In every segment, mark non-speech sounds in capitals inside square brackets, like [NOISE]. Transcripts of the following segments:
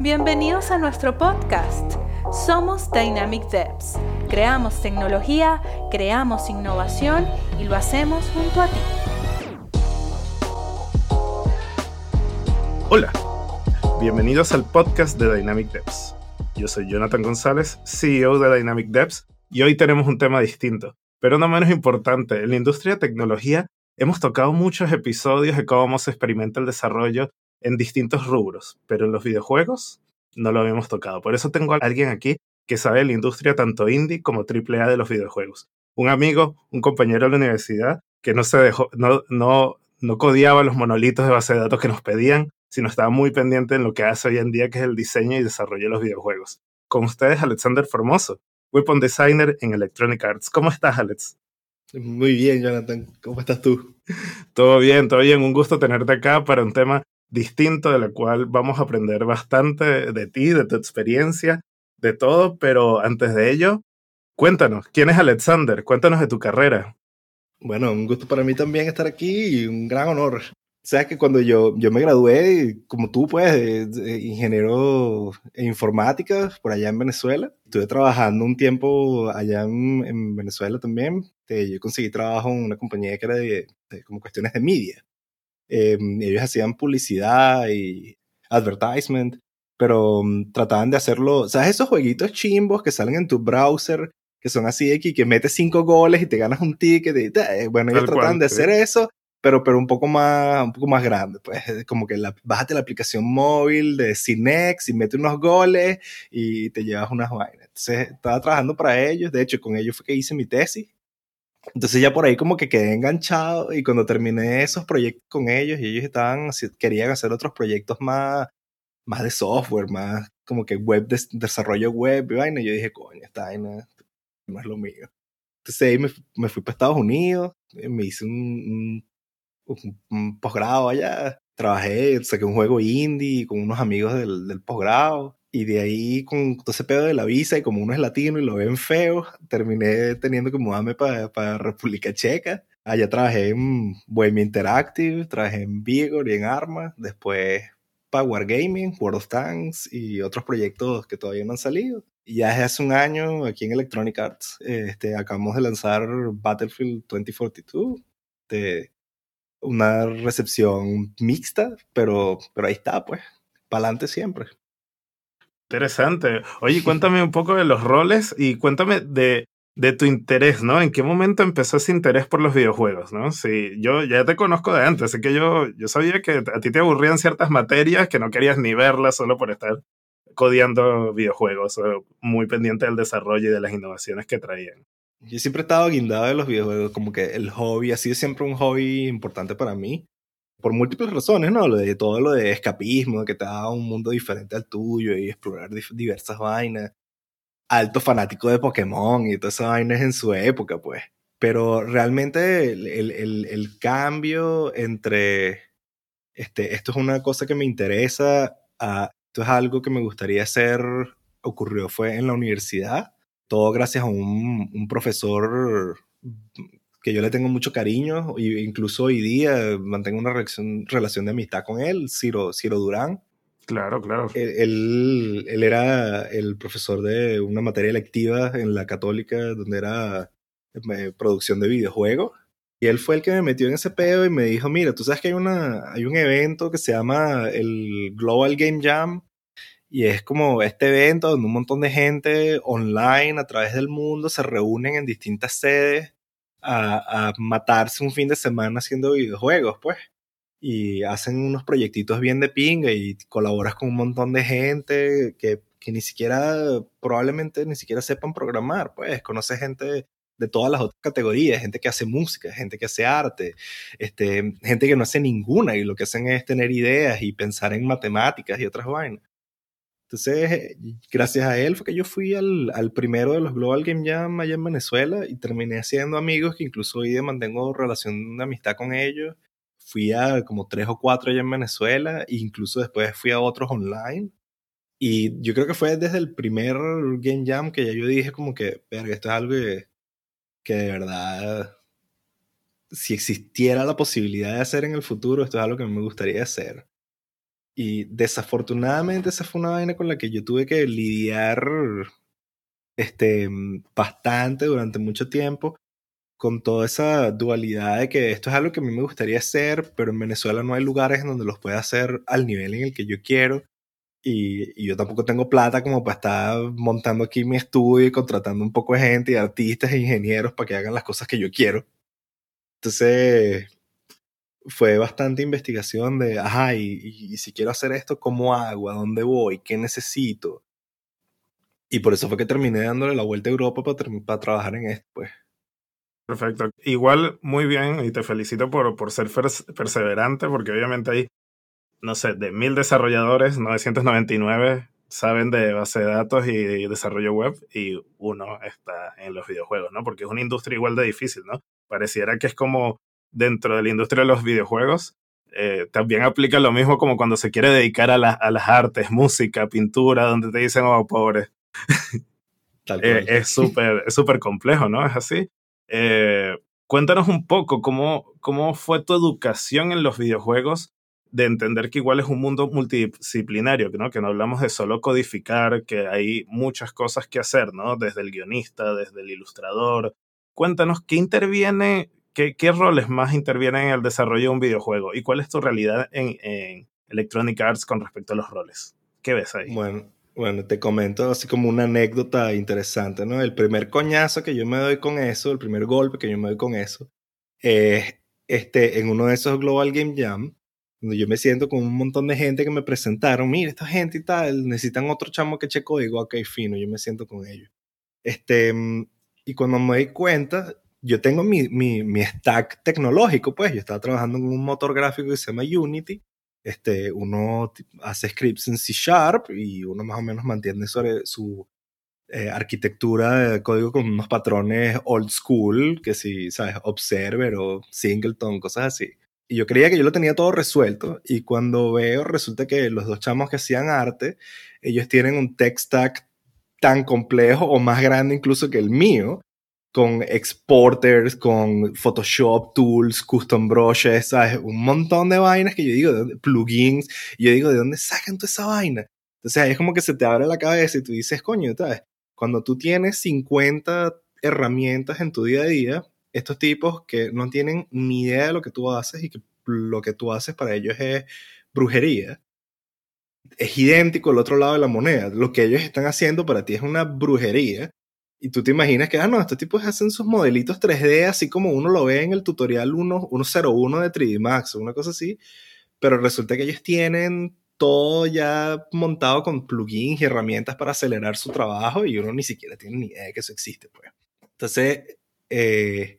Bienvenidos a nuestro podcast. Somos Dynamic Devs. Creamos tecnología, creamos innovación y lo hacemos junto a ti. Hola, bienvenidos al podcast de Dynamic Devs. Yo soy Jonathan González, CEO de Dynamic Devs, y hoy tenemos un tema distinto, pero no menos importante. En la industria de tecnología hemos tocado muchos episodios de cómo se experimenta el desarrollo en distintos rubros, pero en los videojuegos no lo habíamos tocado. Por eso tengo a alguien aquí que sabe de la industria tanto indie como AAA de los videojuegos. Un amigo, un compañero de la universidad que no se dejó, no, no, no codiaba los monolitos de base de datos que nos pedían, sino estaba muy pendiente en lo que hace hoy en día, que es el diseño y desarrollo de los videojuegos. Con ustedes, Alexander Formoso, Weapon Designer en Electronic Arts. ¿Cómo estás, Alex? Muy bien, Jonathan. ¿Cómo estás tú? Todo bien, todo bien. Un gusto tenerte acá para un tema distinto de la cual vamos a aprender bastante de ti, de tu experiencia, de todo, pero antes de ello, cuéntanos, ¿quién es Alexander? Cuéntanos de tu carrera. Bueno, un gusto para mí también estar aquí y un gran honor. Sabes que cuando yo, yo me gradué, como tú, pues, de, ingeniero en informática por allá en Venezuela, estuve trabajando un tiempo allá en, Venezuela también. yo conseguí trabajo en una compañía que era de como cuestiones de media. Eh, ellos hacían publicidad y advertisement, pero um, trataban de hacerlo, ¿sabes? Esos jueguitos chimbos que salen en tu browser, que son así de que, que metes cinco goles y te ganas un ticket. Y, eh, bueno, ellos trataban de hacer eso, pero, pero un poco más, un poco más grande, pues, como que la, bájate la aplicación móvil de Cinex y mete unos goles y te llevas unas vainas. Entonces, estaba trabajando para ellos, de hecho, con ellos fue que hice mi tesis entonces ya por ahí como que quedé enganchado y cuando terminé esos proyectos con ellos y ellos estaban, querían hacer otros proyectos más, más de software, más como que web, de, desarrollo web y vaina, yo dije, coño, esta vaina no es lo mío. Entonces ahí me, me fui para Estados Unidos, me hice un, un, un posgrado allá, trabajé, saqué un juego indie con unos amigos del, del posgrado y de ahí, con todo ese pedo de la visa, y como uno es latino y lo ven feo, terminé teniendo que mudarme para República Checa. Allá trabajé en Bohemia Interactive, trabajé en Vigor y en Arma. Después para Wargaming, World of Tanks y otros proyectos que todavía no han salido. Y ya desde hace un año, aquí en Electronic Arts, este, acabamos de lanzar Battlefield 2042. De una recepción mixta, pero, pero ahí está, pues. Para adelante siempre. Interesante. Oye, cuéntame un poco de los roles y cuéntame de, de tu interés, ¿no? ¿En qué momento empezó ese interés por los videojuegos, ¿no? Sí, yo ya te conozco de antes, así que yo, yo sabía que a ti te aburrían ciertas materias que no querías ni verlas solo por estar codiando videojuegos, muy pendiente del desarrollo y de las innovaciones que traían. Yo siempre he estado guindado de los videojuegos, como que el hobby ha sido siempre un hobby importante para mí por múltiples razones, ¿no? Lo de todo lo de escapismo, que te da un mundo diferente al tuyo y explorar diversas vainas. Alto fanático de Pokémon y todas esas vainas en su época, pues. Pero realmente el, el, el, cambio entre este, esto es una cosa que me interesa, a, esto es algo que me gustaría hacer, ocurrió fue en la universidad. Todo gracias a un, un profesor que yo le tengo mucho cariño, e incluso hoy día mantengo una relación, relación de amistad con él, Ciro, Ciro Durán. Claro, claro. Él, él, era el profesor de una materia electiva en la católica donde era eh, producción de videojuegos. Y él fue el que me metió en ese pedo y me dijo, mira, tú sabes que hay, una, hay un evento que se llama el Global Game Jam y es como este evento donde un montón de gente online a través del mundo se reúnen en distintas sedes a, matarse un fin de semana haciendo videojuegos, pues. Y hacen unos proyectitos bien de pinga y colaboras con un montón de gente que, que ni siquiera, probablemente ni siquiera sepan programar, pues. Conoces gente de todas las otras categorías, gente que hace música, gente que hace arte, este, gente que no hace ninguna y lo que hacen es tener ideas y pensar en matemáticas y otras vainas. Entonces, gracias a él fue que yo fui al, al, primero de los Global Game Jam allá en Venezuela y terminé haciendo amigos que incluso hoy mantengo relación de amistad con ellos. Fui a como tres o cuatro allá en Venezuela e incluso después fui a otros online. Y yo creo que fue desde el primer Game Jam que ya yo dije como que, verga, esto es algo que, que de verdad, si existiera la posibilidad de hacer en el futuro, esto es algo que me gustaría hacer. Y desafortunadamente esa fue una vaina con la que yo tuve que lidiar este, bastante durante mucho tiempo con toda esa dualidad de que esto es algo que a mí me gustaría hacer, pero en Venezuela no hay lugares en donde los pueda hacer al nivel en el que yo quiero. Y, yo tampoco tengo plata como para estar montando aquí mi estudio y contratando un poco de gente y artistas e ingenieros para que hagan las cosas que yo quiero. Entonces, fue bastante investigación de, ajá, y, si quiero hacer esto, ¿cómo hago? ¿A dónde voy? ¿Qué necesito? Y por eso fue que terminé dándole la vuelta a Europa para, para trabajar en esto, pues. Perfecto. Igual, muy bien, y te felicito por, por ser perseverante, porque obviamente hay, no sé, de mil desarrolladores, 999 saben de base de datos y desarrollo web, y uno está en los videojuegos, ¿no? Porque es una industria igual de difícil, ¿no? Pareciera que es como dentro de la industria de los videojuegos, eh, también aplica lo mismo como cuando se quiere dedicar a, a las artes, música, pintura, donde te dicen, oh, pobre. [LAUGHS] Eh, es súper es súper complejo, ¿no? Es así. Eh, cuéntanos un poco cómo, cómo fue tu educación en los videojuegos de entender que igual es un mundo multidisciplinario, ¿no? que no hablamos de solo codificar, que hay muchas cosas que hacer, ¿no? desde el guionista, desde el ilustrador. Cuéntanos, ¿qué interviene, qué, qué roles más intervienen en el desarrollo de un videojuego y cuál es tu realidad en, en Electronic Arts con respecto a los roles? ¿Qué ves ahí? Bueno, bueno, te comento así como una anécdota interesante, ¿no? El primer coñazo que yo me doy con eso, el primer golpe que yo me doy con eso, es este, en uno de esos Global Game Jam, donde yo me siento con un montón de gente que me presentaron, mira, esta gente y tal, necesitan otro chamo que eche código, ok, fino, yo me siento con ellos. Este, y cuando me doy cuenta, yo tengo mi, mi, mi stack tecnológico, pues yo estaba trabajando en un motor gráfico que se llama Unity, este, uno hace scripts en C Sharp y uno más o menos mantiene sobre su eh, arquitectura de código con unos patrones old school, que si, ¿sabes? Observer o Singleton, cosas así. Y yo creía que yo lo tenía todo resuelto y cuando veo resulta que los dos chamos que hacían arte, ellos tienen un tech stack tan complejo o más grande incluso que el mío, con exporters, con Photoshop tools, custom brushes, ¿sabes? Un montón de vainas que yo digo, plugins, y yo digo, ¿de dónde sacan toda esa vaina? Entonces es como que se te abre la cabeza y tú dices, coño, ¿sabes? Cuando tú tienes 50 herramientas en tu día a día, estos tipos que no tienen ni idea de lo que tú haces y que lo que tú haces para ellos es brujería, es idéntico al otro lado de la moneda. Lo que ellos están haciendo para ti es una brujería y tú te imaginas que, ah, no, estos tipos hacen sus modelitos 3D así como uno lo ve en el tutorial 1, 101 de 3D Max o una cosa así, pero resulta que ellos tienen todo ya montado con plugins y herramientas para acelerar su trabajo y uno ni siquiera tiene ni idea de que eso existe, pues. Entonces, eh,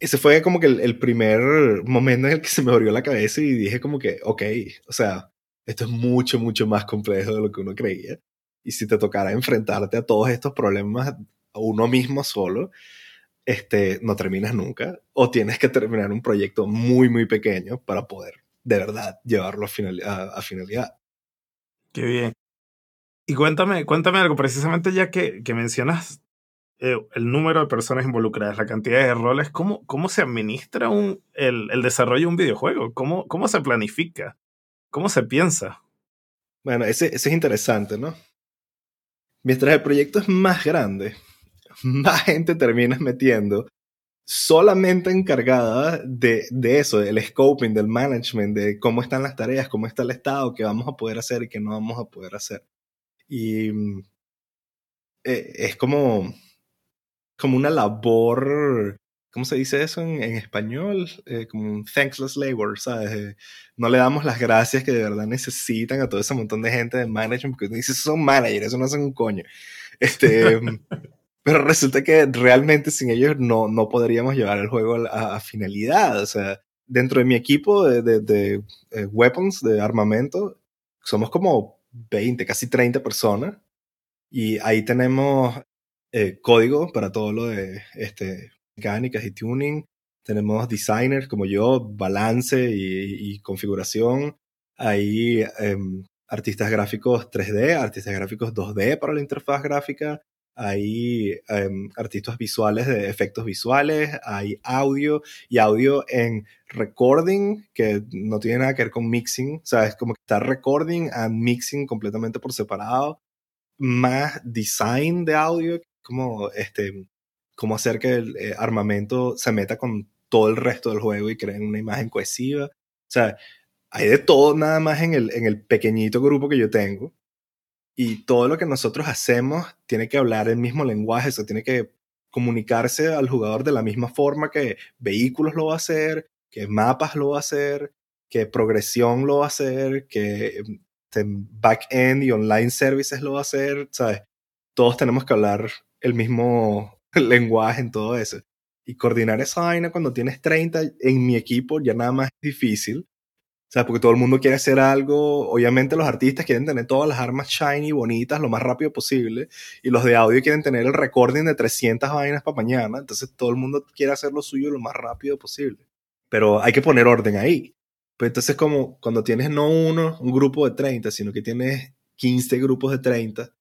ese fue como que el, el, primer momento en el que se me abrió la cabeza y dije como que, ok, o sea, esto es mucho, mucho más complejo de lo que uno creía. Y si te tocara enfrentarte a todos estos problemas uno mismo solo, este, no terminas nunca. O tienes que terminar un proyecto muy, muy pequeño para poder de verdad llevarlo a, a, finalidad. Qué bien. Y cuéntame, cuéntame algo, precisamente ya que, que mencionas eh, el número de personas involucradas, la cantidad de roles, ¿cómo, cómo se administra un, el, el desarrollo de un videojuego? ¿Cómo, ¿Cómo se planifica? ¿Cómo se piensa? Bueno, ese, ese es interesante, ¿no? Mientras el proyecto es más grande, [LAUGHS] más gente terminas metiendo solamente encargada de, de, eso, del scoping, del management, de cómo están las tareas, cómo está el estado, qué vamos a poder hacer y qué no vamos a poder hacer. Y eh, es como, como una labor, ¿cómo se dice eso en, español? Eh, como un thankless labor, ¿sabes? Eh, no le damos las gracias que de verdad necesitan a todo ese montón de gente de management, porque dices, son managers, eso no hacen un coño. Este, [LAUGHS] pero resulta que realmente sin ellos no, no podríamos llevar el juego a, finalidad. O sea, dentro de mi equipo de, de, eh, weapons, de armamento, somos como 20, casi 30 personas. Y ahí tenemos eh, código para todo lo de este, mecánicas y tuning. Tenemos designers como yo, balance y, configuración. Hay em, artistas gráficos 3D, artistas gráficos 2D para la interfaz gráfica hay em, artistas visuales de efectos visuales, hay audio y audio en recording, que no tiene nada que ver con mixing, o sea, es como que está recording and mixing completamente por separado, más design de audio, como este, cómo hacer que el eh, armamento se meta con todo el resto del juego y creen una imagen cohesiva. O sea, hay de todo nada más en el, en el pequeñito grupo que yo tengo. Y todo lo que nosotros hacemos tiene que hablar el mismo lenguaje, eso tiene que comunicarse al jugador de la misma forma que vehículos lo va a hacer, que mapas lo va a hacer, que progresión lo va a hacer, que este, back-end y online services lo va a hacer, ¿sabes? Todos tenemos que hablar el mismo [LAUGHS] lenguaje en todo eso. Y coordinar esa vaina cuando tienes 30 en mi equipo ya nada más es difícil. Sea, porque todo el mundo quiere hacer algo. Obviamente los artistas quieren tener todas las armas shiny, bonitas, lo más rápido posible. Y los de audio quieren tener el recording de 300 vainas para mañana. Entonces todo el mundo quiere hacer lo suyo lo más rápido posible. Pero hay que poner orden ahí. Pues entonces como cuando tienes no uno, un grupo de 30, sino que tienes 15 grupos de 30,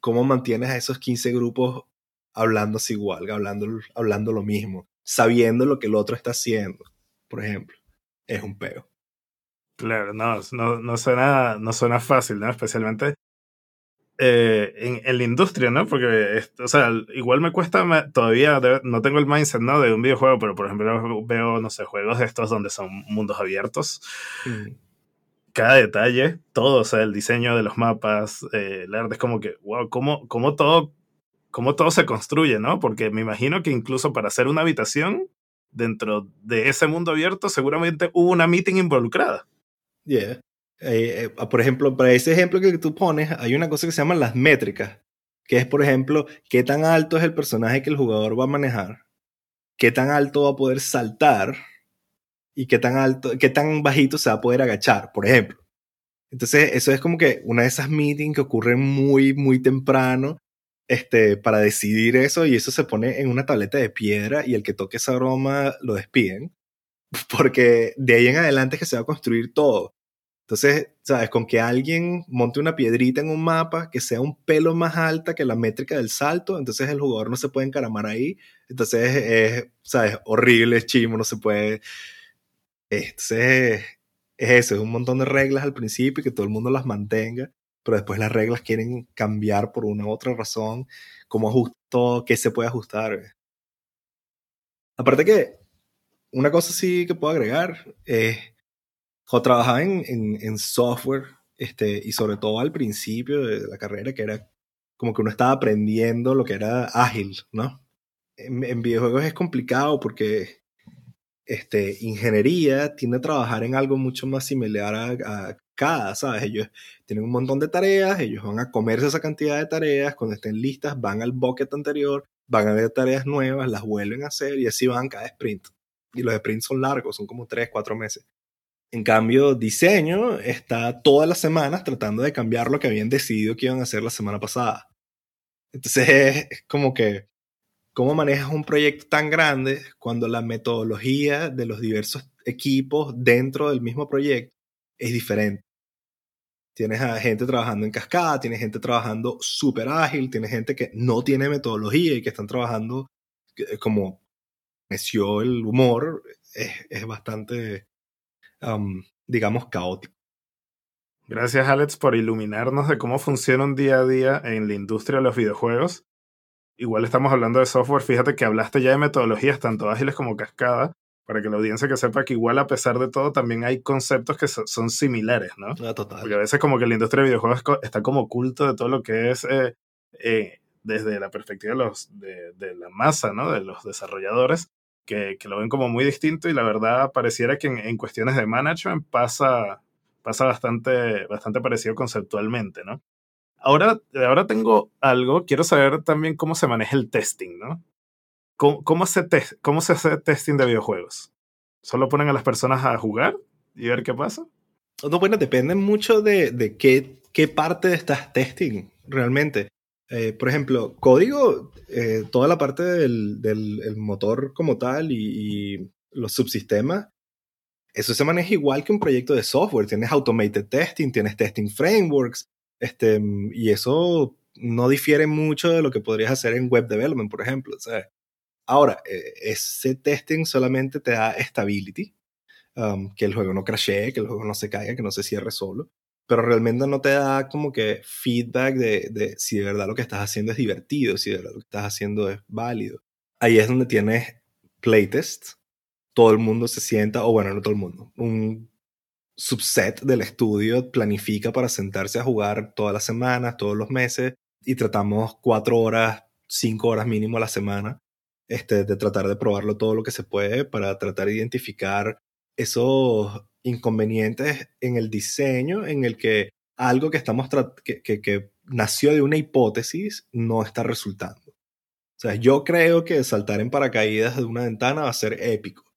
¿cómo mantienes a esos 15 grupos hablándose igual, hablando, hablando lo mismo, sabiendo lo que el otro está haciendo, por ejemplo. Es un peo. Claro, no, no, no, suena, no suena fácil, ¿no? Especialmente eh, en, en, la industria, ¿no? Porque, o sea, igual me cuesta, todavía no tengo el mindset, ¿no? De un videojuego, pero por ejemplo veo, no sé, juegos de estos donde son mundos abiertos. Mm. Cada detalle, todo, o sea, el diseño de los mapas, eh, el arte, es como que, wow, cómo, cómo todo cómo todo se construye, ¿no? Porque me imagino que incluso para hacer una habitación dentro de ese mundo abierto, seguramente hubo una meeting involucrada. Yeah. Eh, eh, por ejemplo, para ese ejemplo que tú pones, hay una cosa que se llama las métricas, que es, por ejemplo, qué tan alto es el personaje que el jugador va a manejar, qué tan alto va a poder saltar y qué tan alto, qué tan bajito se va a poder agachar, por ejemplo. Entonces, eso es como que una de esas meetings que ocurren muy, muy temprano este, para decidir eso y eso se pone en una tableta de piedra y el que toque esa broma lo despiden, [LAUGHS] porque de ahí en adelante es que se va a construir todo. Entonces, ¿sabes? Con que alguien monte una piedrita en un mapa que sea un pelo más alta que la métrica del salto, entonces el jugador no se puede encaramar ahí. Entonces es, ¿sabes? Horrible, chimo, no se puede. Entonces es eso, es un montón de reglas al principio y que todo el mundo las mantenga pero después las reglas quieren cambiar por una u otra razón, cómo ajusto, qué se puede ajustar. Aparte que, una cosa sí que puedo agregar, es, cuando trabajaba en, en, software, este, y sobre todo al principio de la carrera, que era como que uno estaba aprendiendo lo que era ágil, ¿no? En, en videojuegos es complicado porque este, ingeniería tiende a trabajar en algo mucho más similar a, cada, ¿sabes? Ellos tienen un montón de tareas, ellos van a comerse esa cantidad de tareas, cuando estén listas van al bucket anterior, van a ver tareas nuevas, las vuelven a hacer y así van cada sprint. Y los sprints son largos, son como 3, 4 meses. En cambio, diseño está todas las semanas tratando de cambiar lo que habían decidido que iban a hacer la semana pasada. Entonces es como que ¿Cómo manejas un proyecto tan grande cuando la metodología de los diversos equipos dentro del mismo proyecto es diferente? Tienes a gente trabajando en cascada, tienes gente trabajando súper ágil, tienes gente que no tiene metodología y que están trabajando eh, como meció el humor, es, bastante, digamos, caótico. Gracias, Alex, por iluminarnos de cómo funciona un día a día en la industria de los videojuegos igual estamos hablando de software, fíjate que hablaste ya de metodologías tanto ágiles como cascada, para que la audiencia que sepa que igual a pesar de todo también hay conceptos que son similares, ¿no? Ah, total. Porque a veces como que la industria de videojuegos está como oculto de todo lo que es eh, eh, desde la perspectiva de, los, de, la masa, ¿no? De los desarrolladores, que, que, lo ven como muy distinto y la verdad pareciera que en, en cuestiones de management pasa, pasa bastante, bastante parecido conceptualmente, ¿no? Ahora, ahora tengo algo, quiero saber también cómo se maneja el testing, ¿no? ¿Cómo, se, cómo se hace testing de videojuegos? ¿Solo ponen a las personas a jugar y ver qué pasa? No, bueno, depende mucho de, de qué, qué parte estás testing realmente. Eh, por ejemplo, código, eh, toda la parte del, del motor como tal y, y, los subsistemas, eso se maneja igual que un proyecto de software. Tienes automated testing, tienes testing frameworks, este, y eso no difiere mucho de lo que podrías hacer en web development, por ejemplo. Ahora, eh, ese testing solamente te da stability, um, que el juego no crashee, que el juego no se caiga, que no se cierre solo, pero realmente no te da como que feedback de, de si de verdad lo que estás haciendo es divertido, si de verdad lo que estás haciendo es válido. Ahí es donde tienes playtests, todo el mundo se sienta, o bueno, no todo el mundo, un subset del estudio planifica para sentarse a jugar todas las semanas, todos los meses, y tratamos cuatro horas, cinco horas mínimo a la semana, este, de tratar de probarlo todo lo que se puede para tratar de identificar esos inconvenientes en el diseño en el que algo que estamos que, que, que nació de una hipótesis no está resultando. O sea, yo creo que saltar en paracaídas de una ventana va a ser épico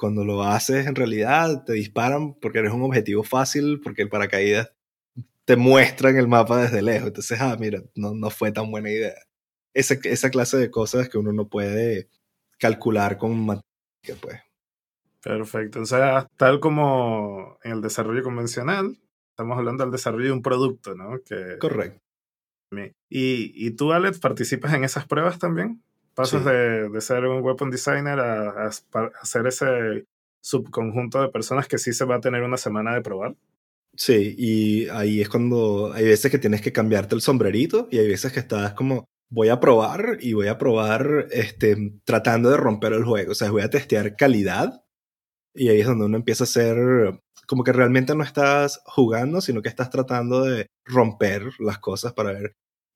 cuando lo haces en realidad te disparan porque eres un objetivo fácil, porque el paracaídas te muestra en el mapa desde lejos. Entonces, ah, mira, no, no fue tan buena idea. Esa, esa clase de cosas que uno no puede calcular con matemática, pues. Perfecto. O sea, tal como en el desarrollo convencional, estamos hablando del desarrollo de un producto, ¿no? Que... Correcto. ¿Y, ¿Y tú, Alex, participas en esas pruebas también? Pasas de, ser un weapon designer a, a, ser ese subconjunto de personas que sí se va a tener una semana de probar. Sí, y ahí es cuando hay veces que tienes que cambiarte el sombrerito y hay veces que estás como, voy a probar y voy a probar este, tratando de romper el juego. O sea, voy a testear calidad y ahí es donde uno empieza a hacer como que realmente no estás jugando, sino que estás tratando de romper las cosas para ver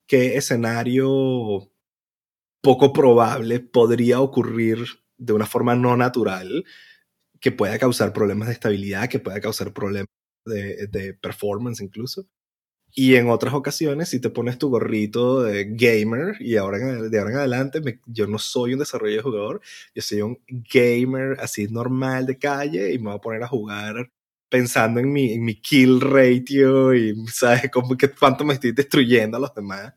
qué escenario poco probable podría ocurrir de una forma no natural que pueda causar problemas de estabilidad, que pueda causar problemas de, performance incluso. Y en otras ocasiones, si te pones tu gorrito de gamer y ahora de ahora en adelante, yo no soy un desarrollador de jugador, yo soy un gamer así normal de calle y me voy a poner a jugar pensando en mi, en mi kill ratio y, ¿sabes? Como que cuánto me estoy destruyendo a los demás.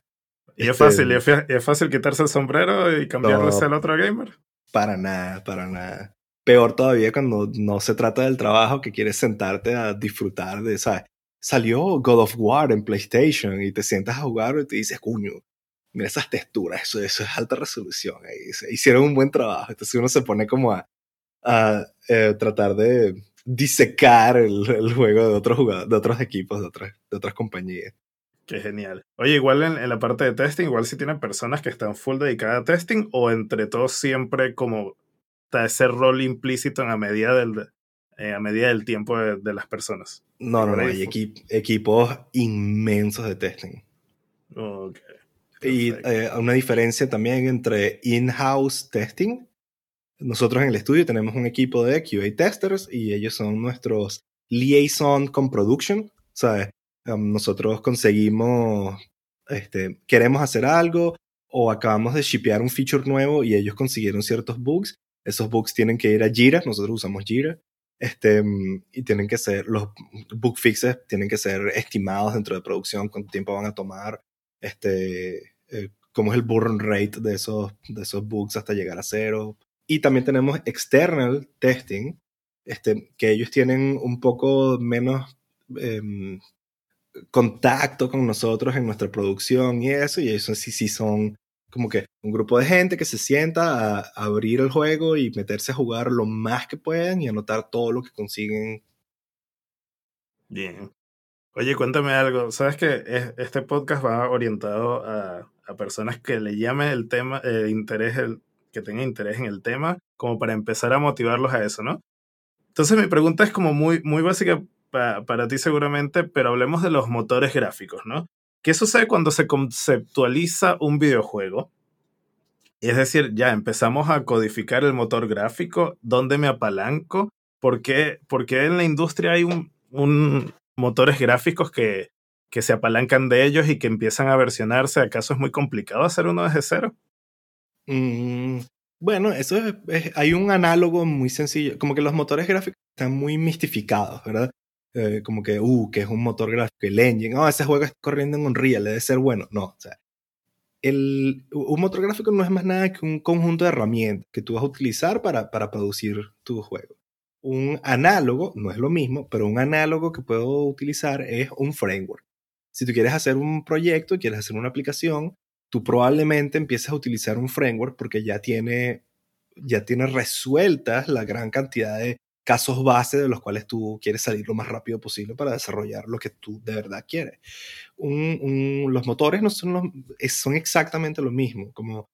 ¿Y es fácil, este, es fácil quitarse el sombrero y cambiarle al otro gamer? Para nada, para nada. Peor todavía cuando no se trata del trabajo que quieres sentarte a disfrutar de, ¿sabes? Salió God of War en PlayStation y te sientas a jugar y te dices, cuño, mira esas texturas, eso, eso es alta resolución. hicieron un buen trabajo. Entonces uno se pone como a, eh, tratar de disecar el, juego de otros jugadores, de otros equipos, de otras, compañías. Qué genial. Oye, igual en, la parte de testing, igual si tienen personas que están full dedicadas a testing o entre todos siempre como está ese rol implícito en a medida del, eh, a medida del tiempo de, las personas. No, no, no, hay equipos inmensos de testing. Ok. Y eh, una diferencia también entre in-house testing. Nosotros en el estudio tenemos un equipo de QA testers y ellos son nuestros liaison con production. ¿Sabes? nosotros conseguimos, este, queremos hacer algo o acabamos de shipear un feature nuevo y ellos consiguieron ciertos bugs. Esos bugs tienen que ir a Jira, nosotros usamos Jira, este, y tienen que ser, los bug fixes tienen que ser estimados dentro de producción, cuánto tiempo van a tomar, este, eh, cómo es el burn rate de esos, de esos bugs hasta llegar a cero. Y también tenemos external testing, este, que ellos tienen un poco menos em, contacto con nosotros en nuestra producción y eso, y eso sí, sí son como que un grupo de gente que se sienta a, abrir el juego y meterse a jugar lo más que puedan y anotar todo lo que consiguen. Bien. Oye, cuéntame algo. Sabes que este podcast va orientado a, a personas que le llame el tema, eh, interés, el, que tengan interés en el tema, como para empezar a motivarlos a eso, ¿no? Entonces mi pregunta es como muy, muy básica para ti seguramente, pero hablemos de los motores gráficos, ¿no? ¿Qué sucede cuando se conceptualiza un videojuego? Es decir, ya empezamos a codificar el motor gráfico, ¿dónde me apalanco? ¿Por qué, en la industria hay un, un motores gráficos que, que se apalancan de ellos y que empiezan a versionarse? ¿Acaso es muy complicado hacer uno desde cero? Mm, bueno, eso es, hay un análogo muy sencillo, como que los motores gráficos están muy mistificados, ¿verdad? Eh, como que, uh, que es un motor gráfico, el engine, oh, ese juego está corriendo en Unreal, debe ser bueno. No, o sea, el, un motor gráfico no es más nada que un conjunto de herramientas que tú vas a utilizar para, para producir tu juego. Un análogo, no es lo mismo, pero un análogo que puedo utilizar es un framework. Si tú quieres hacer un proyecto, quieres hacer una aplicación, tú probablemente empieces a utilizar un framework porque ya tiene, ya tiene resueltas la gran cantidad de casos base de los cuales tú quieres salir lo más rápido posible para desarrollar lo que tú de verdad quieres. los motores no son, son exactamente lo mismo, como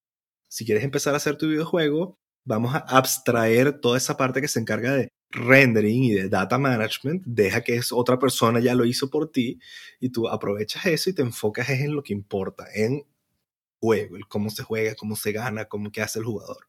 si quieres empezar a hacer tu videojuego, vamos a abstraer toda esa parte que se encarga de rendering y de data management, deja que es otra persona ya lo hizo por ti y tú aprovechas eso y te enfocas en lo que importa, en juego, el cómo se juega, cómo se gana, cómo qué hace el jugador.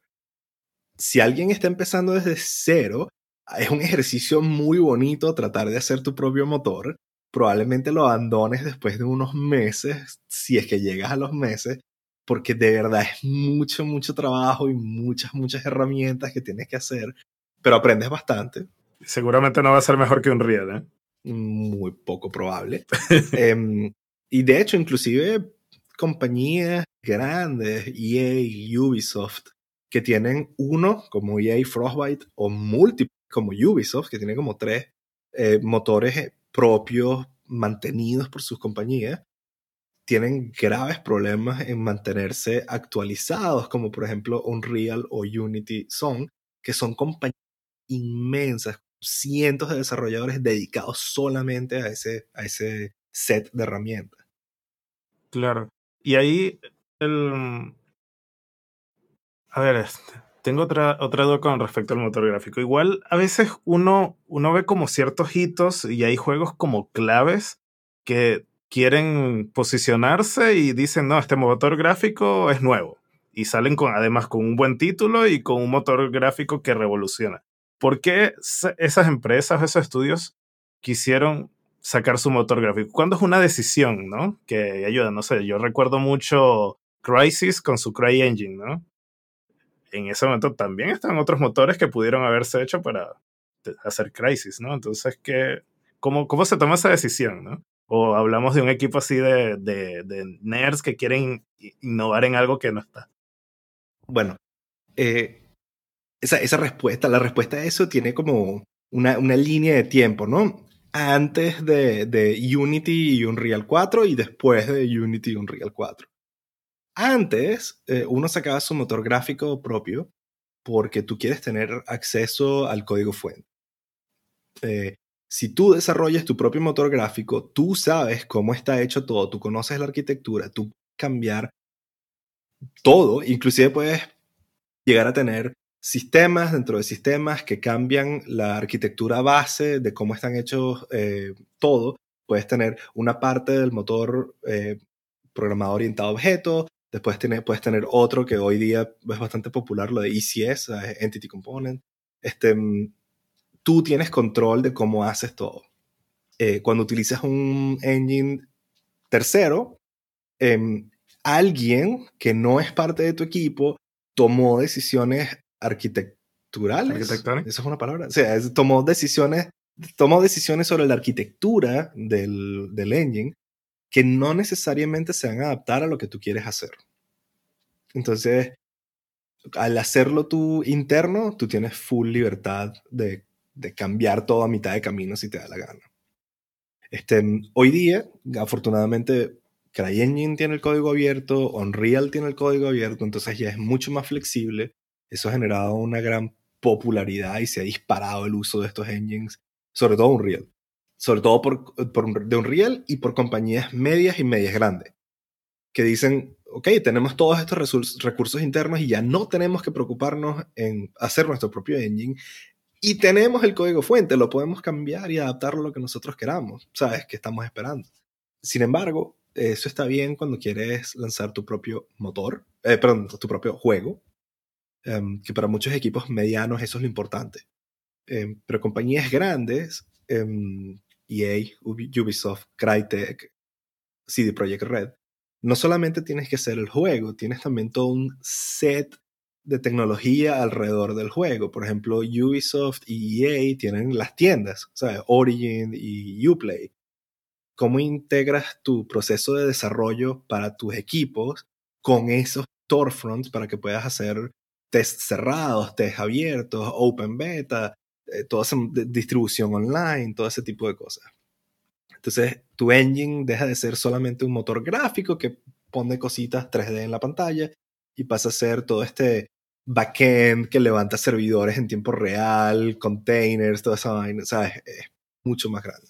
Si alguien está empezando desde cero, es un ejercicio muy bonito tratar de hacer tu propio motor. Probablemente lo abandones después de unos meses, si es que llegas a los meses, porque de verdad es mucho, mucho trabajo y muchas, muchas herramientas que tienes que hacer, pero aprendes bastante. Seguramente no va a ser mejor que un Real, ¿eh? Muy poco probable. [LAUGHS] Em, y de hecho, inclusive compañías grandes, EA, Ubisoft, que tienen uno como EA Frostbite o múltiples como Ubisoft, que tiene como tres eh, motores eh, propios mantenidos por sus compañías, tienen graves problemas en mantenerse actualizados, como por ejemplo Unreal o Unity son, que son compañías inmensas, cientos de desarrolladores dedicados solamente a ese, a ese set de herramientas. Claro. Y ahí, el... a ver, este, tengo otra, otra duda con respecto al motor gráfico. Igual a veces uno, uno ve como ciertos hitos y hay juegos como claves que quieren posicionarse y dicen, no, este motor gráfico es nuevo. Y salen con, además con un buen título y con un motor gráfico que revoluciona. ¿Por qué esas empresas, esos estudios quisieron sacar su motor gráfico? ¿Cuándo es una decisión, no? Que ayuda, no sé, yo recuerdo mucho Crisis con su CryEngine, ¿no? En ese momento también estaban otros motores que pudieron haberse hecho para hacer Crisis, ¿no? Entonces, ¿qué, cómo, ¿cómo se toma esa decisión, no? O hablamos de un equipo así de, de, nerds que quieren innovar en algo que no está. Bueno, eh, esa, esa, respuesta, la respuesta a eso tiene como una, una línea de tiempo, ¿no? Antes de, de, Unity y Unreal 4 y después de Unity y Unreal 4. Antes, eh, uno sacaba su motor gráfico propio porque tú quieres tener acceso al código fuente. Eh, si tú desarrollas tu propio motor gráfico, tú sabes cómo está hecho todo, tú conoces la arquitectura, tú puedes cambiar todo, inclusive puedes llegar a tener sistemas dentro de sistemas que cambian la arquitectura base de cómo están hechos eh, todo. Puedes tener una parte del motor programado orientado a objetos, Después puedes tener otro que hoy día es bastante popular, lo de ECS, Entity Component. Este, mm, tú tienes control de cómo haces todo. Eh, cuando utilizas un engine tercero, em, alguien que no es parte de tu equipo tomó decisiones arquitecturales. Esa es una palabra. O sea, tomó decisiones, tomó decisiones sobre la arquitectura del, del engine que no necesariamente se van a adaptar a lo que tú quieres hacer. Entonces, al hacerlo tú interno, tú tienes full libertad de, cambiar todo a mitad de camino si te da la gana. Este, hoy día, afortunadamente, CryEngine tiene el código abierto, Unreal tiene el código abierto, entonces ya es mucho más flexible. Eso ha generado una gran popularidad y se ha disparado el uso de estos engines, sobre todo Unreal sobre todo por, de Unreal y por compañías medias y medias grandes, que dicen, ok, tenemos todos estos recursos internos y ya no tenemos que preocuparnos en hacer nuestro propio engine y tenemos el código fuente, lo podemos cambiar y adaptarlo a lo que nosotros queramos, ¿sabes? Que estamos esperando. Sin embargo, eso está bien cuando quieres lanzar tu propio motor, eh, perdón, tu propio juego, em, que para muchos equipos medianos eso es lo importante. Em, pero compañías grandes em, EA, Ubisoft, Crytek, CD Projekt Red, no solamente tienes que hacer el juego, tienes también todo un set de tecnología alrededor del juego. Por ejemplo, Ubisoft y EA tienen las tiendas, sea, Origin y Uplay. ¿Cómo integras tu proceso de desarrollo para tus equipos con esos storefronts para que puedas hacer tests cerrados, tests abiertos, open beta, eh, toda esa distribución online, todo ese tipo de cosas. Entonces, tu engine deja de ser solamente un motor gráfico que pone cositas 3D en la pantalla y pasa a ser todo este backend que levanta servidores en tiempo real, containers, toda esa vaina. O sea, es, mucho más grande.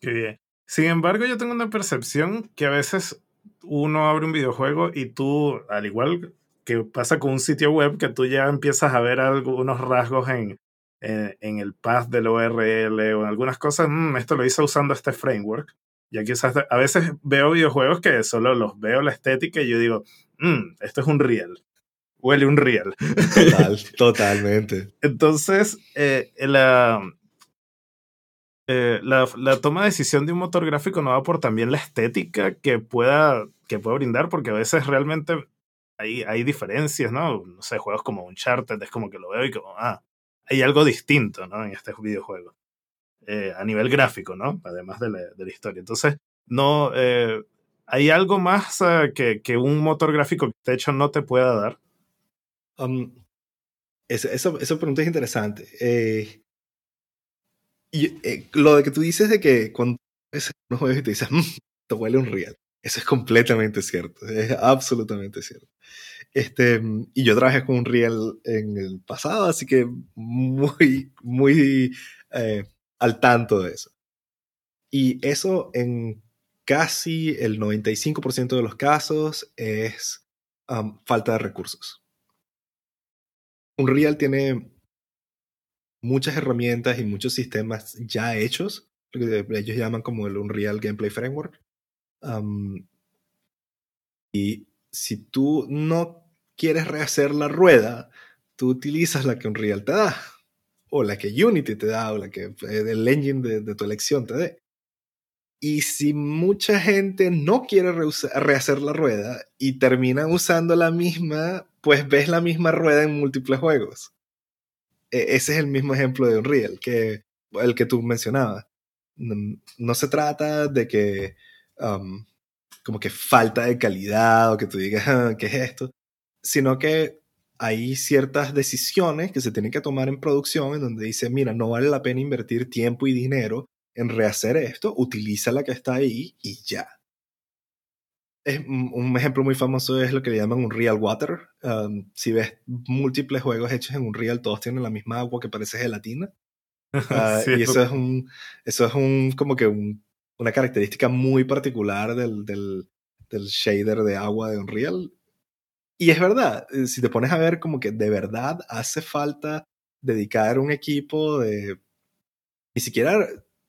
Qué bien. Sin embargo, yo tengo una percepción que a veces uno abre un videojuego y tú, al igual que pasa con un sitio web, que tú ya empiezas a ver algunos rasgos en, en, el path del URL o en algunas cosas, mm, esto lo hice usando este framework. Y aquí a veces veo videojuegos que solo los veo la estética y yo digo, mm, esto es un real. Huele un real. Total, [LAUGHS] totalmente. Entonces, eh, la, eh, la, la, toma de decisión de un motor gráfico no va por también la estética que pueda, que pueda brindar, porque a veces realmente hay, hay diferencias, ¿no? No sé, juegos como Uncharted, es como que lo veo y como, ah, hay algo distinto, ¿no? En este videojuego. Eh, a nivel gráfico, ¿no? Además de la, de la historia. Entonces, no, eh, ¿hay algo más uh, que, que, un motor gráfico que de hecho no te pueda dar? Um, esa, esa, esa, pregunta es interesante. Eh, y, eh, lo de que tú dices de que cuando ves unos juegos y te dices, mmm, te huele un real. Eso es completamente cierto. Es absolutamente cierto. Este, y yo trabajé con un Real en el pasado, así que muy, muy eh, al tanto de eso. Y eso en casi el 95% de los casos es um, falta de recursos. Un Real tiene muchas herramientas y muchos sistemas ya hechos, lo que ellos llaman como el Unreal Gameplay Framework. Um, y si tú no quieres rehacer la rueda, tú utilizas la que Unreal te da, o la que Unity te da, o la que eh, el engine de, tu elección te dé. Y si mucha gente no quiere rehacer la rueda y termina usando la misma, pues ves la misma rueda en múltiples juegos. E, ese es el mismo ejemplo de Unreal, que el que tú mencionabas. No, se trata de que um, como que falta de calidad o que tú digas, ah, ¿qué es esto? Sino que hay ciertas decisiones que se tienen que tomar en producción en donde dice, mira, no vale la pena invertir tiempo y dinero en rehacer esto, utiliza la que está ahí y ya. Es, un ejemplo muy famoso es lo que le llaman un real water. Um, si ves múltiples juegos hechos en un real, todos tienen la misma agua que parece gelatina. [LAUGHS] Uh, y eso es un, eso es un, como que un una característica muy particular del, del, shader de agua de Unreal. Y es verdad, eh, si te pones a ver como que de verdad hace falta dedicar un equipo de ni siquiera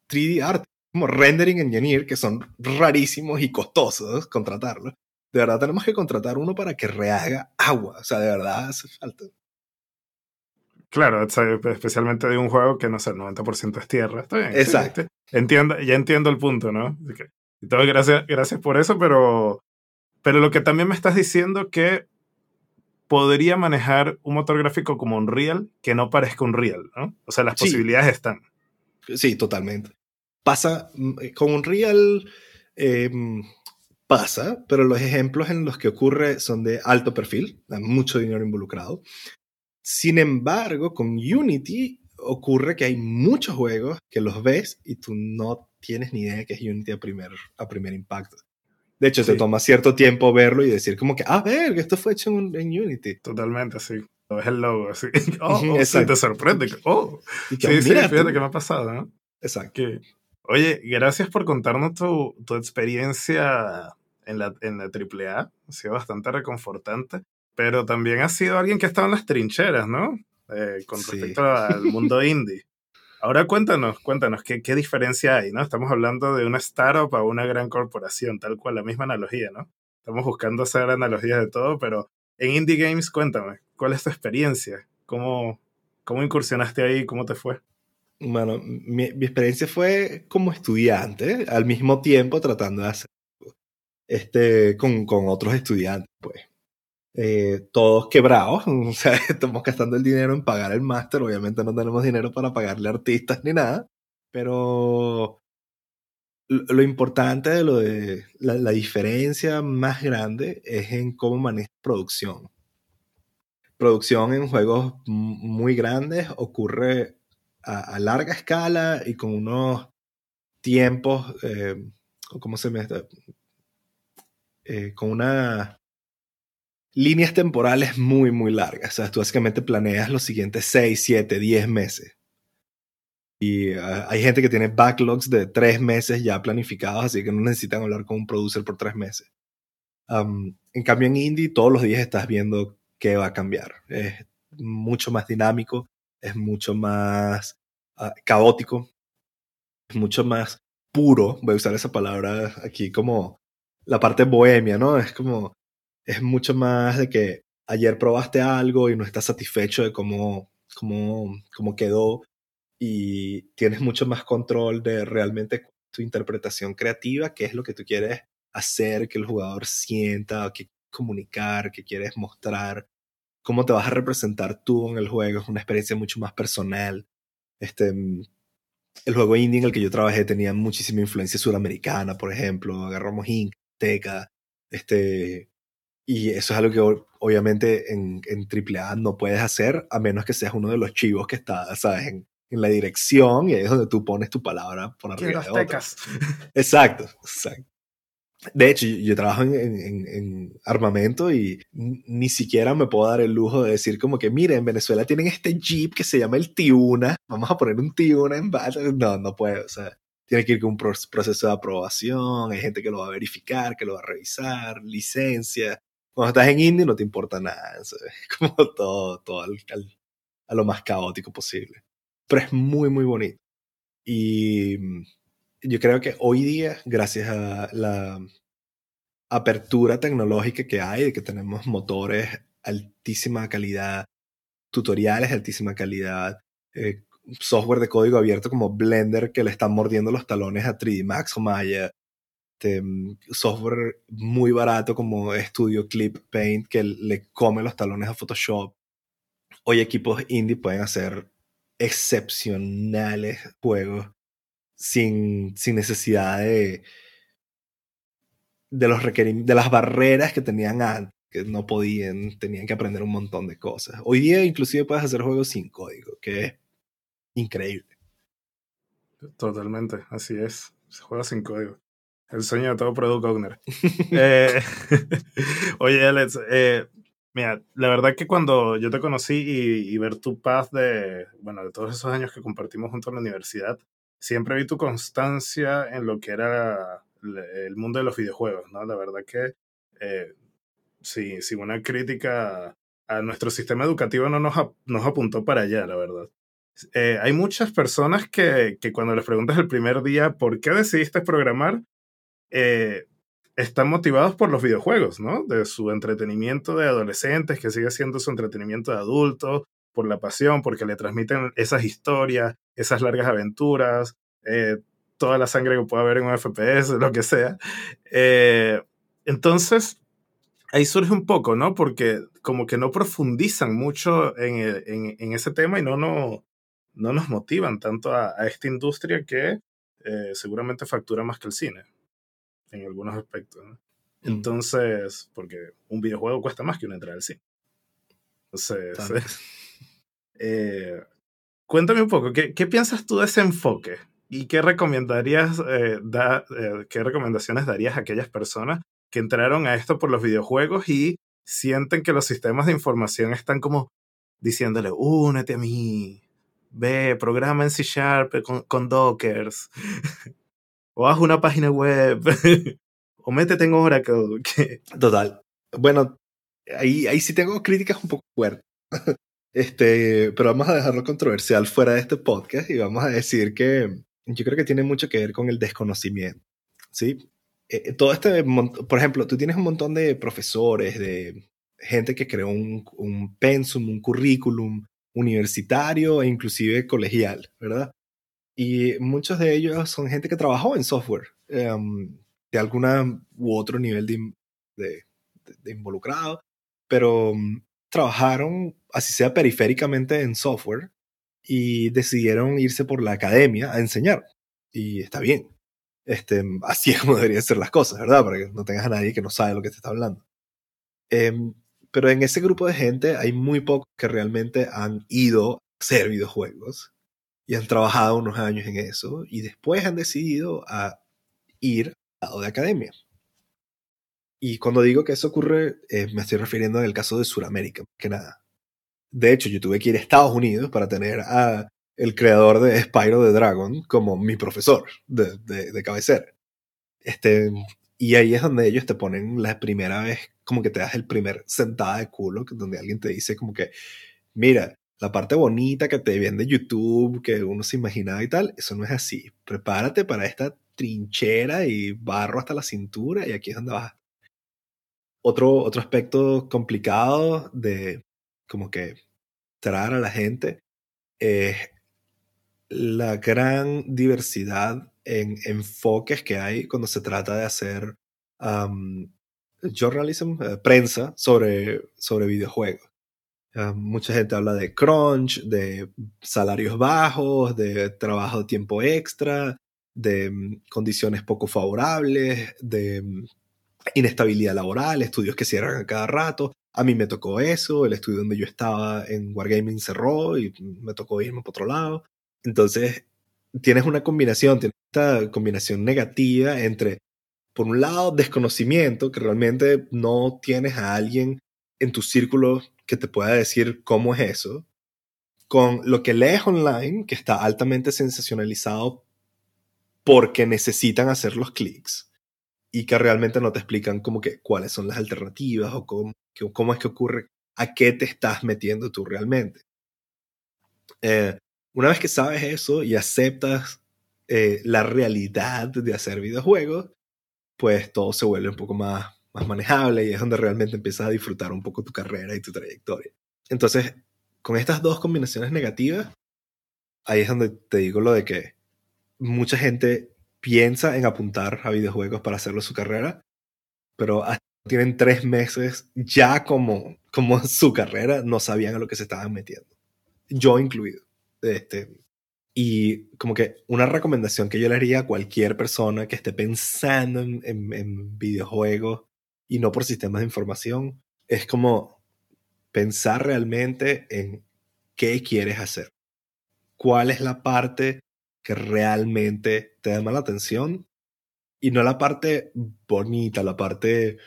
3D art, como rendering engineer, que son rarísimos y costosos contratarlos. De verdad tenemos que contratar uno para que rehaga agua. O sea, de verdad hace falta. Claro, especialmente de un juego que no sé, el 90% es tierra. Está bien. Exacto. entiendo, ya entiendo el punto, ¿no? todo, gracias, gracias por eso, pero, pero lo que también me estás diciendo que podría manejar un motor gráfico como un Real que no parezca un Real, ¿no? O sea, las posibilidades están. Sí, totalmente. Pasa mm, eh, con un Real. Em, pasa, pero los ejemplos en los que ocurre son de alto perfil, hay mucho dinero involucrado. Sin embargo, con Unity ocurre que hay muchos juegos que los ves y tú no tienes ni idea de que es Unity a primer, a primer impacto. De hecho, se toma cierto tiempo verlo y decir como que, ah, ver, que esto fue hecho en, Unity. Totalmente, sí. Es el logo, así. [LAUGHS] Oh, oh te sorprende. Oh, sí, sí, fíjate que me ha pasado, ¿no? Exacto. oye, gracias por contarnos tu, tu experiencia en la, en la AAA. Ha sido bastante reconfortante pero también ha sido alguien que ha estado en las trincheras, ¿no? Eh, con respecto al mundo [LAUGHS] indie. Ahora cuéntanos, cuéntanos, ¿qué, ¿qué, diferencia hay, no? Estamos hablando de una startup a una gran corporación, tal cual, la misma analogía, ¿no? Estamos buscando hacer analogías de todo, pero en Indie Games, cuéntame, ¿cuál es tu experiencia? ¿Cómo, cómo incursionaste ahí? ¿Cómo te fue? Bueno, mi, mi experiencia fue como estudiante, al mismo tiempo tratando de hacer este, con, con otros estudiantes, pues. Eh, todos quebrados, [LAUGHS] o sea, estamos gastando el dinero en pagar el máster, obviamente no tenemos dinero para pagarle artistas ni nada, pero lo, importante de lo de la, diferencia más grande es en cómo maneja producción. Producción en juegos muy grandes ocurre a, larga escala y con unos tiempos, eh, ¿cómo se me está? Eh, con una líneas temporales muy, muy largas. O sea, tú básicamente planeas los siguientes 6, 7, 10 meses. Y ah, hay gente que tiene backlogs de 3 meses ya planificados, así que no necesitan hablar con un producer por 3 meses. en cambio, en indie, todos los días estás viendo qué va a cambiar. Es mucho más dinámico, es mucho más ah, caótico, es mucho más puro. Voy a usar esa palabra aquí como la parte bohemia, ¿no? Es como es mucho más de que ayer probaste algo y no estás satisfecho de cómo, cómo, cómo quedó y tienes mucho más control de realmente tu interpretación creativa, qué es lo que tú quieres hacer, que el jugador sienta, que comunicar, que quieres mostrar, cómo te vas a representar tú en el juego, es una experiencia mucho más personal. Este, el juego indie en el que yo trabajé tenía muchísima influencia suramericana, por ejemplo, agarramos Inc, Teca, este, y eso es algo que obviamente en, en AAA no puedes hacer a menos que seas uno de los chivos que está, ¿sabes? En, en la dirección y ahí es donde tú pones tu palabra por arriba de otras. [LAUGHS] Exacto, exacto. De hecho, yo, trabajo en, en, en, armamento y ni siquiera me puedo dar el lujo de decir como que, mire, en Venezuela tienen este jeep que se llama el Tiuna, vamos a poner un Tiuna en base. No, no puedo, o sea, tiene que ir con un proceso de aprobación, hay gente que lo va a verificar, que lo va a revisar, licencia, cuando estás en indie no te importa nada, es [LAUGHS] como todo, todo a lo más caótico posible. Pero es muy, muy bonito. Y mm, yo creo que hoy día, gracias a la apertura tecnológica que hay, de que tenemos motores altísima calidad, tutoriales altísima calidad, eh, software de código abierto como Blender que le están mordiendo los talones a 3D Max o Maya, este, mm, software muy barato como Studio Clip Paint que le come los talones a Photoshop. Hoy equipos indie pueden hacer excepcionales juegos sin, sin necesidad de, de, los de las barreras que tenían antes, que no podían, tenían que aprender un montón de cosas. Hoy día inclusive puedes hacer juegos sin código, que es increíble. Totalmente, así es. Se juega sin código. El sueño de todo product owner. [LAUGHS] Eh, [LAUGHS] oye, Alex, eh, mira, la verdad que cuando yo te conocí y, ver tu path de, bueno, de todos esos años que compartimos junto a la universidad, siempre vi tu constancia en lo que era el mundo de los videojuegos, ¿no? La verdad que eh, sí, sí, una crítica a nuestro sistema educativo no nos, nos apuntó para allá, la verdad. hay muchas personas que, que, cuando les preguntas el primer día por qué decidiste programar, eh, están motivados por los videojuegos, ¿no? De su entretenimiento de adolescentes, que sigue siendo su entretenimiento de adultos, por la pasión, porque le transmiten esas historias, esas largas aventuras, eh, toda la sangre que pueda haber en un FPS, [LAUGHS] lo que sea. Eh, entonces, ahí surge un poco, ¿no? Porque como que no profundizan mucho en, ese tema y no nos motivan tanto a, esta industria que seguramente factura más que el cine en algunos aspectos. Entonces, porque un videojuego cuesta más que una entrada al cine. Entonces, [LAUGHS] eh, cuéntame un poco, ¿qué, ¿qué, piensas tú de ese enfoque? ¿Y qué recomendarías, eh, da, eh, qué recomendaciones darías a aquellas personas que entraron a esto por los videojuegos y sienten que los sistemas de información están como diciéndole, únete a mí, ve, programa en C Sharp con, con Dockers, [LAUGHS] o haz una página web, [LAUGHS] o métete en Oracle. [LAUGHS] Total. Bueno, ahí, ahí sí tengo críticas un poco fuertes. [LAUGHS] Este, pero vamos a dejarlo controversial fuera de este podcast y vamos a decir que yo creo que tiene mucho que ver con el desconocimiento. ¿sí? Eh, eh, todo este, por ejemplo, tú tienes un montón de profesores, de gente que creó un, un pensum, un currículum universitario e inclusive colegial, ¿verdad? Y muchos de ellos son gente que trabajó en software em, de alguna u otro nivel de, involucrado, pero mm, trabajaron, así sea periféricamente, en software y decidieron irse por la academia a enseñar. Y está bien. Este, [LAUGHS] así es como deberían ser las cosas, ¿verdad? Para que no tengas a nadie que no sabe lo que te está hablando. Em, pero en ese grupo de gente hay muy pocos que realmente han ido a hacer videojuegos y han trabajado unos años en eso y después han decidido a ir lado de academia. Y cuando digo que eso ocurre, eh, me estoy refiriendo en el caso de Sudamérica, que nada. De hecho, yo tuve que ir a Estados Unidos para tener a el creador de Spyro the Dragon como mi profesor de, de, de cabecera. Este, y ahí es donde ellos te ponen la primera vez, como que te das el primer sentada de culo, donde alguien te dice como que, mira, la parte bonita que te de YouTube, que uno se imaginaba y tal, eso no es así. Prepárate para esta trinchera y barro hasta la cintura y aquí es donde vas. Otro, otro aspecto complicado de como que traer a la gente es la gran diversidad en enfoques que hay cuando se trata de hacer journalism, eh, prensa sobre, sobre videojuegos. Mucha gente habla de crunch, de salarios bajos, de trabajo de tiempo extra, de mm, condiciones poco favorables, de mm, inestabilidad laboral, estudios que cierran a cada rato. A mí me tocó eso, el estudio donde yo estaba en Wargaming cerró y me tocó irme por otro lado. Entonces, tienes una combinación, tienes esta combinación negativa entre, por un lado, desconocimiento, que realmente no tienes a alguien en tu círculo que te pueda decir cómo es eso, con lo que lees online, que está altamente sensacionalizado porque necesitan hacer los clics y que realmente no te explican como que cuáles son las alternativas o cómo, cómo es que ocurre, a qué te estás metiendo tú realmente. Eh, una vez que sabes eso y aceptas eh, la realidad de hacer videojuegos, pues todo se vuelve un poco más, más manejable y es donde realmente empiezas a disfrutar un poco tu carrera y tu trayectoria. Entonces, con estas dos combinaciones negativas, ahí es donde te digo lo de que mucha gente piensa en apuntar a videojuegos para hacerlo su carrera, pero hasta tienen tres meses ya como, como [LAUGHS] su carrera, no sabían a lo que se estaban metiendo. Yo incluido. Este, y como que una recomendación que yo le haría a cualquier persona que esté pensando en, en, videojuegos y no por sistemas de información es como pensar realmente en qué quieres hacer. ¿Cuál es la parte que realmente te llama la atención? Y no la parte bonita, la parte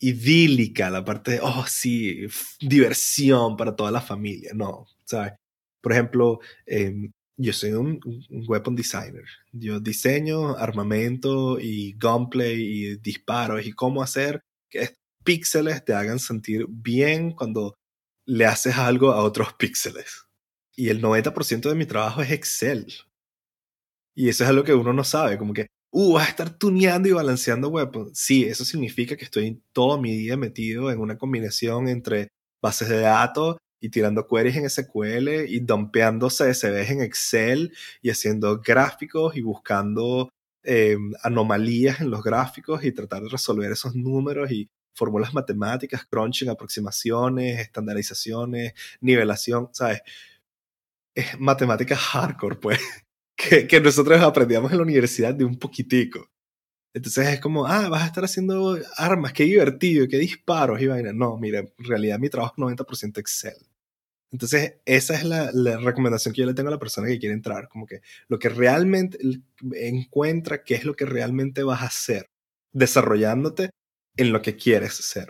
idílica, la parte, oh sí, diversión para toda la familia. No, ¿sabes? Por ejemplo, em, yo soy un, weapon designer. Yo diseño armamento y gunplay y disparos y cómo hacer que píxeles te hagan sentir bien cuando le haces algo a otros píxeles. Y el 90% de mi trabajo es Excel. Y eso es algo que uno no sabe, como que, uh, vas a estar tuneando y balanceando weapons. Sí, eso significa que estoy todo mi día metido en una combinación entre bases de datos y tirando queries en SQL y dumpeando CSVs en Excel y haciendo gráficos y buscando eh, anomalías en los gráficos y tratar de resolver esos números y fórmulas matemáticas, crunching, aproximaciones, estandarizaciones, nivelación, ¿sabes? Es matemática hardcore, pues, [LAUGHS] que, que nosotros aprendíamos en la universidad de un poquitico. Entonces es como, ah, vas a estar haciendo armas, qué divertido, qué disparos y vaina. No, mira, en realidad mi trabajo es 90% Excel. Entonces, esa es la, recomendación que yo le tengo a la persona que quiere entrar, como que lo que realmente encuentra qué es lo que realmente vas a hacer, desarrollándote en lo que quieres ser.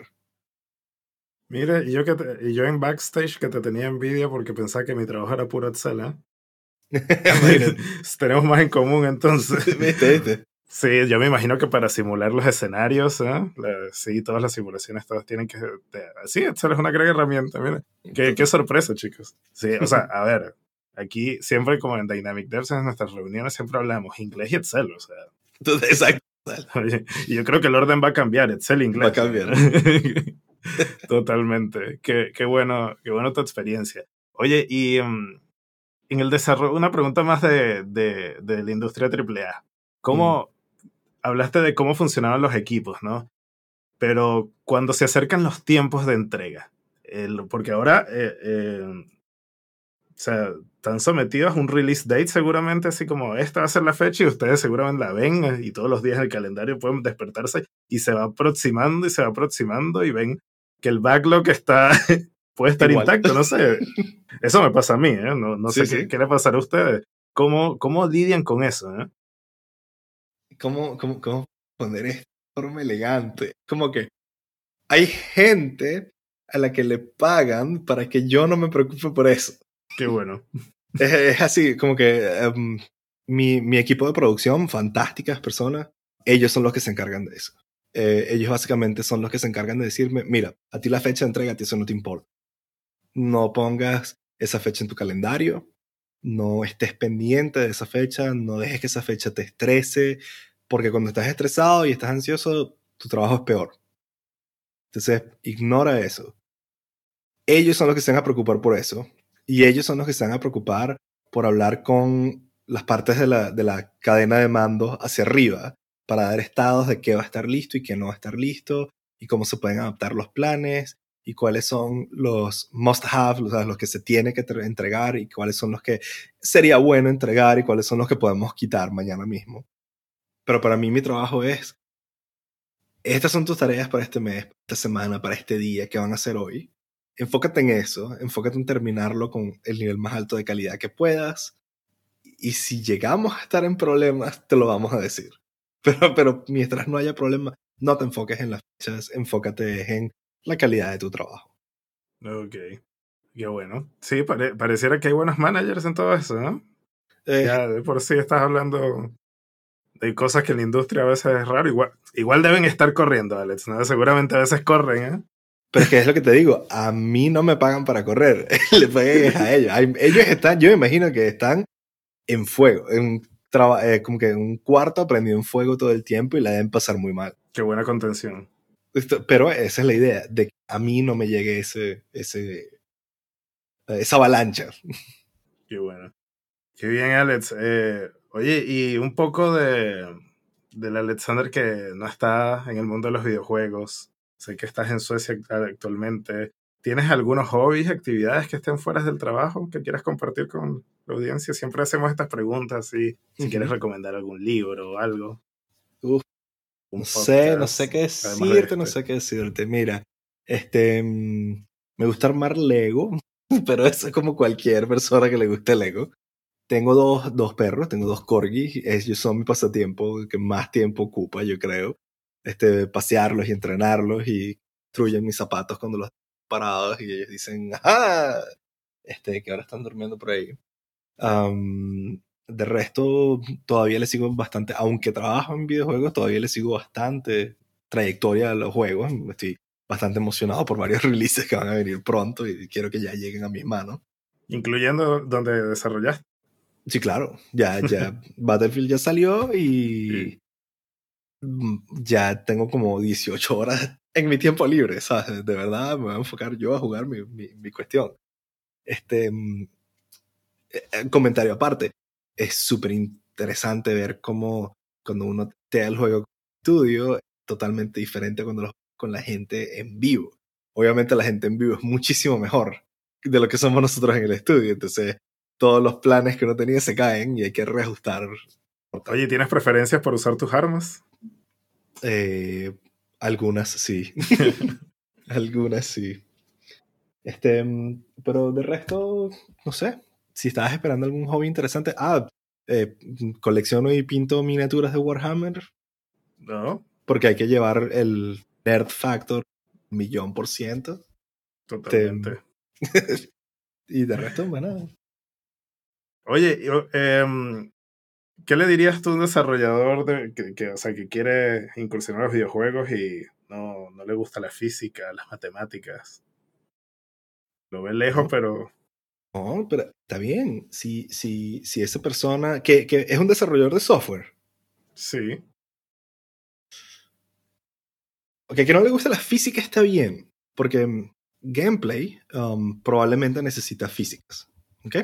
Mire, yo, que yo en backstage que te tenía envidia porque pensaba que mi trabajo era puro Excel, ¿eh? Tenemos más en común entonces. [LAUGHS] Sí, yo me imagino que para simular los escenarios, ¿eh? sí, todas las simulaciones, todas tienen que... sí, Excel es una gran herramienta, mira. Qué, qué sorpresa, chicos. Sí, o sea, [LAUGHS] a ver, aquí siempre como en Dynamic Devs, en nuestras reuniones siempre hablamos inglés y Excel, o sea. Exacto. [LAUGHS] y yo creo que el orden va a cambiar, Excel inglés. Va a cambiar. [LAUGHS] Totalmente. Qué, qué, bueno, qué bueno tu experiencia. Oye, y um, en el desarrollo, una pregunta más de, de, de la industria AAA. ¿Cómo, mm hablaste de cómo funcionaban los equipos, ¿no? Pero cuando se acercan los tiempos de entrega, porque ahora, eh, eh, o sea, están sometidos a un release date seguramente, así como esta va a ser la fecha y ustedes seguramente la ven eh, y todos los días en el calendario pueden despertarse y se va aproximando y se va aproximando y ven que el backlog está, [LAUGHS] puede estar intacto, no sé. [LAUGHS] Eso me pasa a mí, ¿eh? No, no sé Qué, qué, le pasará a ustedes. ¿Cómo, cómo lidian con eso? Eh? ¿Cómo, cómo, cómo poner esto de forma elegante? Como que hay gente a la que le pagan para que yo no me preocupe por eso. Qué bueno. Es, así, como que em, mi, mi, equipo de producción, fantásticas personas, ellos son los que se encargan de eso. Eh, ellos básicamente son los que se encargan de decirme, mira, a ti la fecha de entrega, a ti eso no te importa. No pongas esa fecha en tu calendario, no estés pendiente de esa fecha, no dejes que esa fecha te estrese, porque cuando estás estresado y estás ansioso, tu trabajo es peor. Entonces, ignora eso. Ellos son los que se van a preocupar por eso. Y ellos son los que se van a preocupar por hablar con las partes de la, de la cadena de mando hacia arriba para dar estados de qué va a estar listo y qué no va a estar listo y cómo se pueden adaptar los planes y cuáles son los must have, los que se tiene que entregar y cuáles son los que sería bueno entregar y cuáles son los que podemos quitar mañana mismo. Pero para mí mi trabajo es, estas son tus tareas para este mes, para esta semana, para este día, ¿qué van a hacer hoy? Enfócate en eso, enfócate en terminarlo con el nivel más alto de calidad que puedas. Y si llegamos a estar en problemas, te lo vamos a decir. [LAUGHS] Pero, pero mientras no haya problemas, no te enfoques en las fechas, enfócate en la calidad de tu trabajo. Ok, qué bueno. Sí, pareciera que hay buenos managers en todo eso, ¿no? Eh, ya de por sí estás hablando de cosas que en la industria a veces es raro. Igual, igual deben estar corriendo, Alex, ¿no? Seguramente a veces corren, ¿eh? Pero es que es lo que te digo, a mí no me pagan para correr, [LAUGHS] le pagan a ellos. Ellos están, yo me imagino que están en fuego, en eh, como que en un cuarto prendido en fuego todo el tiempo y la deben pasar muy mal. Qué buena contención. Pero esa es la idea, de que a mí no me llegue ese, ese, esa avalancha. Qué bueno. Qué bien, Alex. Eh, Oye, y un poco de del Alexander que no está en el mundo de los videojuegos. Sé que estás en Suecia actualmente. ¿Tienes algunos hobbies, actividades que estén fuera del trabajo que quieras compartir con la audiencia? Siempre hacemos estas preguntas y si quieres recomendar algún libro o algo. No sé, no sé qué decirte, no sé qué decirte. Mira, este, mm, me gusta armar Lego, [LAUGHS] pero eso es como cualquier persona que le guste Lego. Tengo dos, dos perros, tengo dos corgis, ellos son mi pasatiempo que más tiempo ocupa, yo creo. Este, pasearlos y entrenarlos y destruyen mis zapatos cuando los parados y ellos dicen, ¡ah! Este, que ahora están durmiendo por ahí. De resto, todavía le sigo bastante, aunque trabajo en videojuegos, todavía le sigo bastante trayectoria a los juegos. Estoy bastante emocionado por varios [LAUGHS] releases que van a venir pronto y quiero que ya lleguen a mis manos. Incluyendo donde desarrollaste. Sí, claro. Ya, ya. [LAUGHS] Battlefield ya salió y. Mm, ya tengo como 18 horas en mi tiempo libre, ¿sabes? De verdad me voy a enfocar yo a jugar mi, mi, cuestión. Este. Mm, eh, eh, comentario aparte. Es súper interesante ver cómo cuando uno te da el juego estudio es totalmente diferente cuando lo con la gente en vivo. Obviamente la gente en vivo es muchísimo mejor de lo que somos nosotros en el estudio. Entonces, todos los planes que uno tenía se caen y hay que reajustar. Oye, ¿tienes preferencias por usar tus armas? Eh, algunas sí. [LAUGHS] algunas sí. Este, pero de resto, no sé. Si estabas esperando algún hobby interesante. Ah, eh, colecciono y pinto miniaturas de Warhammer. No. Porque hay que llevar el nerd factor millón por ciento. Totalmente. [LAUGHS] y de resto, bueno, Oye, eh, ¿qué le dirías tú a un desarrollador de, que, o sea, que quiere incursionar en los videojuegos y no, no le gusta la física, las matemáticas? Lo ve lejos, pero... No, pero está bien. Si, si, si esa persona, que, que es un desarrollador de software. Sí. Ok, que no le gusta la física está bien, porque mm, gameplay um, probablemente necesita físicas. ¿Ok?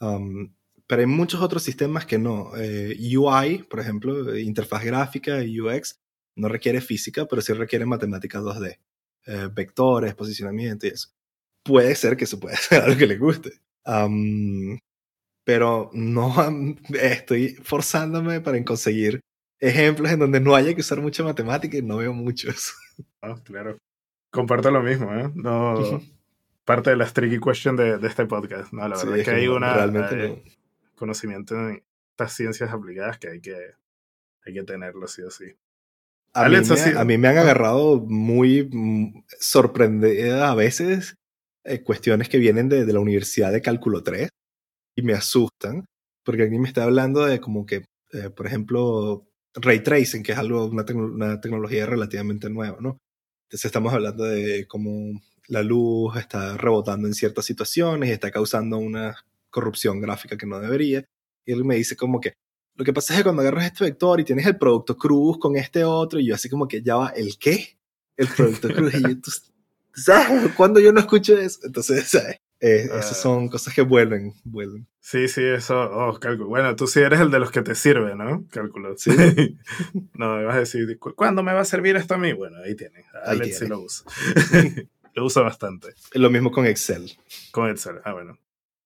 Um, pero hay muchos otros sistemas que no. Eh, UI, por ejemplo, interfaz gráfica, UX, no requiere física, pero sí requiere matemáticas 2D. Eh, vectores, posicionamiento y eso. Puede ser que eso pueda [LAUGHS] ser algo que le guste. Um, pero no estoy forzándome para conseguir ejemplos en donde no haya que usar mucha matemática y no veo muchos. [LAUGHS] Ah, claro. Comparto lo mismo, ¿eh? No, parte de las tricky question de, de este podcast. No, la verdad es que hay una. Realmente conocimiento en estas ciencias aplicadas que hay que, hay que tenerlo sí o sí. A, mí, me, a mí me han agarrado muy mm, sorprendida a veces eh, cuestiones que vienen de, de, la Universidad de Cálculo 3 y me asustan, porque aquí me está hablando de como que, eh, por ejemplo, ray tracing, que es algo, una, tecnología relativamente nueva, ¿no? Entonces estamos hablando de cómo la luz está rebotando en ciertas situaciones y está causando una corrupción gráfica que no debería. Y él me dice como que, lo que pasa es que cuando agarras este vector y tienes el producto cruz con este otro, y yo así como que ya va, ¿el qué? El producto cruz. y yo, ¿sabes? Cuando yo no escucho eso, entonces, ¿sabes? Eh, esas ah. son cosas que vuelven, vuelven. Sí, sí, eso, oh, cálculo. Bueno, tú sí eres el de los que te sirve, ¿no? Cálculo. Sí. [LAUGHS] no, me vas a decir, ¿cuándo me va a servir esto a mí? Bueno, ahí tienes. Alex sí lo usa. [LAUGHS] lo usa bastante. Lo mismo con Excel. Con Excel, ah, bueno.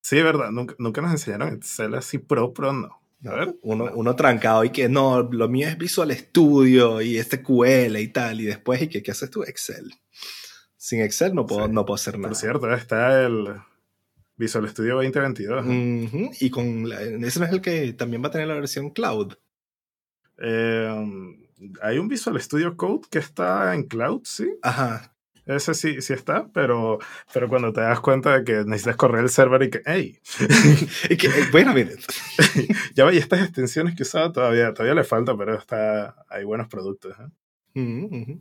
Sí, verdad, nunca, nunca nos enseñaron Excel así pro, pro, no. A ver. Uno, uno trancado y que no, lo mío es Visual Studio y este QL y tal, y después, ¿y qué, qué haces tú? Excel. Sin Excel no puedo, no puedo hacer nada. Por cierto, está el Visual Studio 2022. Y con ese no es el que también va a tener la versión cloud. Eh, hay un Visual Studio Code que está en cloud, sí. Ajá. Ese sí, sí está, pero, pero cuando te das cuenta de que necesitas correr el server y que, hey, [LAUGHS] y que, bueno, miren, [LAUGHS] ya vaya, estas extensiones que usaba todavía, todavía le falta, pero está, hay buenos productos. ¿eh?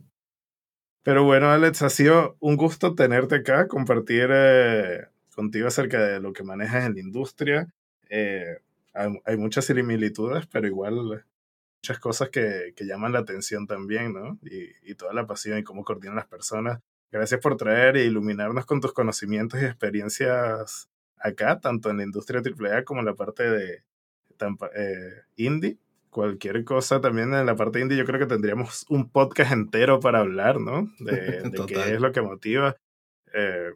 Pero bueno, Alex, ha sido un gusto tenerte acá, compartir eh, contigo acerca de lo que manejas en la industria. Eh, hay, muchas similitudes, pero igual muchas cosas que, que llaman la atención también, ¿no? Y, y, toda la pasión y cómo coordinan las personas. Gracias por traer e iluminarnos con tus conocimientos y experiencias acá, tanto en la industria AAA como en la parte de eh, indie cualquier cosa también en la parte indie, yo creo que tendríamos un podcast entero para hablar, ¿no? De, [LAUGHS] qué es lo que motiva. Eh,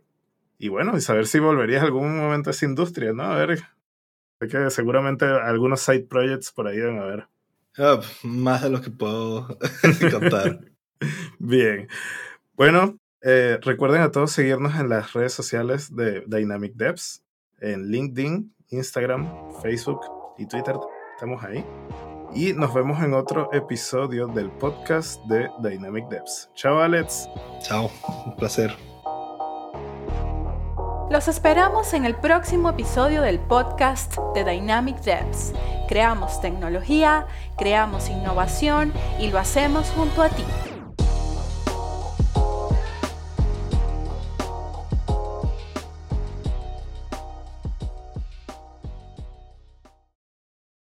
y bueno, y saber si volverías algún momento a esa industria, ¿no? A ver, sé que seguramente algunos side projects por ahí deben haber. Ah, más de lo que puedo [LAUGHS] contar. [LAUGHS] Bien. Bueno, eh, recuerden a todos seguirnos en las redes sociales de Dynamic Devs, en LinkedIn, Instagram, Facebook y Twitter. Estamos ahí y nos vemos en otro episodio del podcast de Dynamic Devs. Chao Alex. Chao, un placer. Los esperamos en el próximo episodio del podcast de Dynamic Devs. Creamos tecnología, creamos innovación y lo hacemos junto a ti.